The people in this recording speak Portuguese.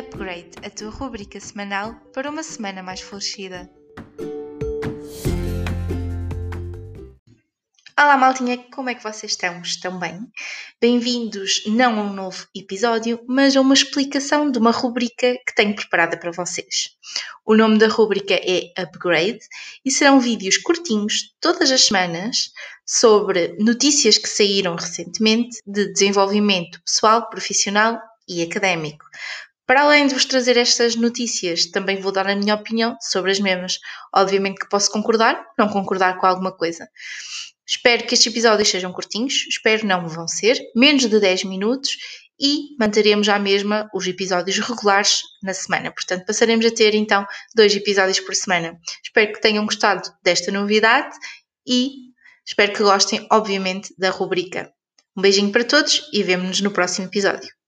Upgrade, a tua rubrica semanal para uma semana mais florescida. Olá, maltinha, como é que vocês estão? Estão bem? Bem-vindos não a um novo episódio, mas a uma explicação de uma rubrica que tenho preparada para vocês. O nome da rubrica é Upgrade e serão vídeos curtinhos todas as semanas sobre notícias que saíram recentemente de desenvolvimento pessoal, profissional e académico. Para além de vos trazer estas notícias, também vou dar a minha opinião sobre as mesmas. Obviamente que posso concordar, não concordar com alguma coisa. Espero que estes episódios sejam curtinhos, espero não vão ser, menos de 10 minutos e manteremos à mesma os episódios regulares na semana. Portanto, passaremos a ter então dois episódios por semana. Espero que tenham gostado desta novidade e espero que gostem, obviamente, da rubrica. Um beijinho para todos e vemo-nos no próximo episódio.